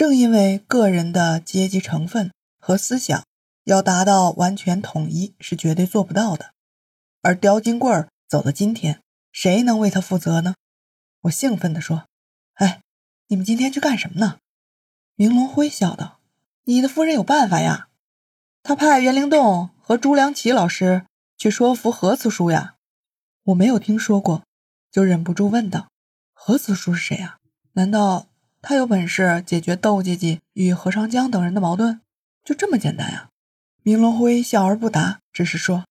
正因为个人的阶级成分和思想要达到完全统一是绝对做不到的，而刁金贵儿走到今天，谁能为他负责呢？我兴奋地说：“哎，你们今天去干什么呢？”明龙辉笑道：“你的夫人有办法呀，他派袁灵洞和朱良奇老师去说服何慈叔呀。”我没有听说过，就忍不住问道：“何慈叔是谁呀？难道他有本事解决窦姐姐与何长江等人的矛盾？就这么简单呀？”明龙辉笑而不答，只是说：“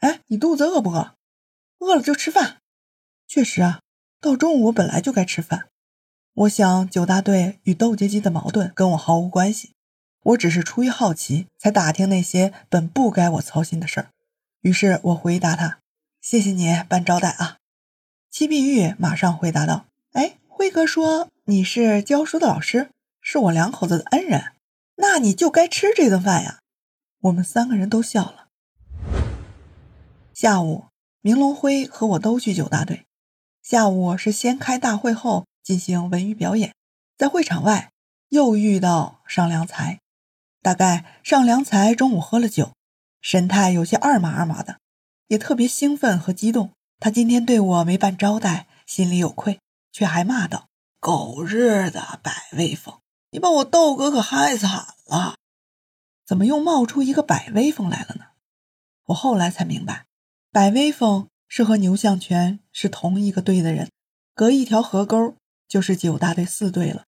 哎，你肚子饿不饿？饿了就吃饭。确实啊，到中午本来就该吃饭。我想九大队与窦杰基的矛盾跟我毫无关系，我只是出于好奇才打听那些本不该我操心的事儿。于是我回答他。”谢谢你办招待啊，戚碧玉马上回答道：“哎，辉哥说你是教书的老师，是我两口子的恩人，那你就该吃这顿饭呀。”我们三个人都笑了。下午，明龙辉和我都去九大队。下午是先开大会后进行文娱表演，在会场外又遇到尚良才。大概尚良才中午喝了酒，神态有些二麻二麻的。也特别兴奋和激动，他今天对我没办招待，心里有愧，却还骂道：“狗日的百威风，你把我豆哥可害惨了！怎么又冒出一个百威风来了呢？”我后来才明白，百威风是和牛向全是同一个队的人，隔一条河沟就是九大队四队了。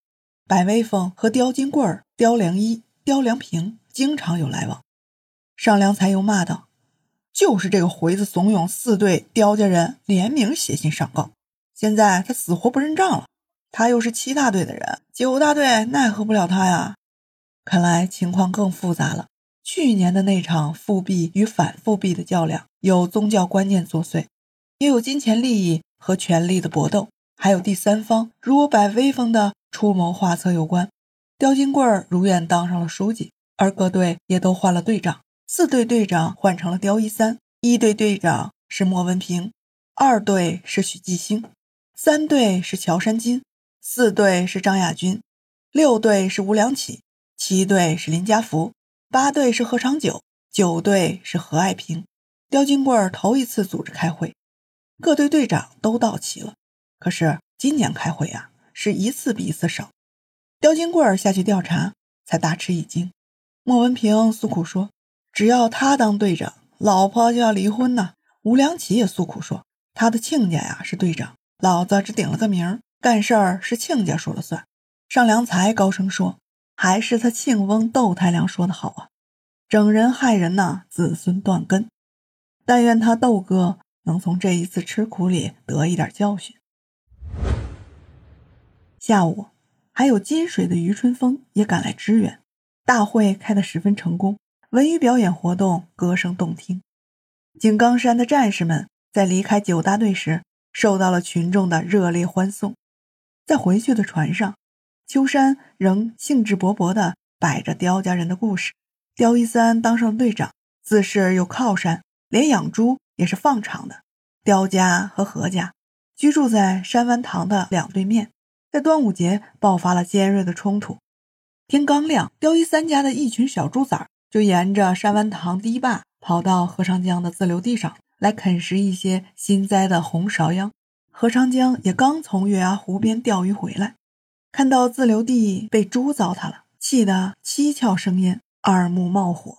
百威风和刁金贵儿、刁良一、刁良平经常有来往。尚良才又骂道。就是这个回子怂恿四队刁家人联名写信上告，现在他死活不认账了。他又是七大队的人，九大队奈何不了他呀。看来情况更复杂了。去年的那场复辟与反复辟的较量，有宗教观念作祟，也有金钱利益和权力的搏斗，还有第三方如摆威风的出谋划策有关。刁金贵如愿当上了书记，而各队也都换了队长。四队队长换成了刁一三，一队队长是莫文平，二队是许继兴，三队是乔山金，四队是张亚军，六队是吴良启，七队是林家福，八队是何长久，九队是何爱平。刁金贵头一次组织开会，各队队长都到齐了。可是今年开会呀，是一次比一次少。刁金贵下去调查，才大吃一惊。莫文平诉苦说。只要他当队长，老婆就要离婚呢。吴良启也诉苦说，他的亲家呀是队长，老子只顶了个名，干事儿是亲家说了算。尚良才高声说，还是他亲翁窦太良说的好啊，整人害人呐，子孙断根。但愿他窦哥能从这一次吃苦里得一点教训。下午，还有金水的余春风也赶来支援，大会开得十分成功。文娱表演活动歌声动听，井冈山的战士们在离开九大队时受到了群众的热烈欢送。在回去的船上，秋山仍兴致勃勃地摆着刁家人的故事。刁一三当上队长，自是有靠山，连养猪也是放场的。刁家和何家居住在山湾塘的两对面，在端午节爆发了尖锐的冲突。天刚亮，刁一三家的一群小猪崽。就沿着山湾塘堤坝跑到河长江的自留地上来啃食一些新栽的红芍秧。何长江也刚从月牙湖边钓鱼回来，看到自留地被猪糟蹋了，气得七窍生烟，二目冒火。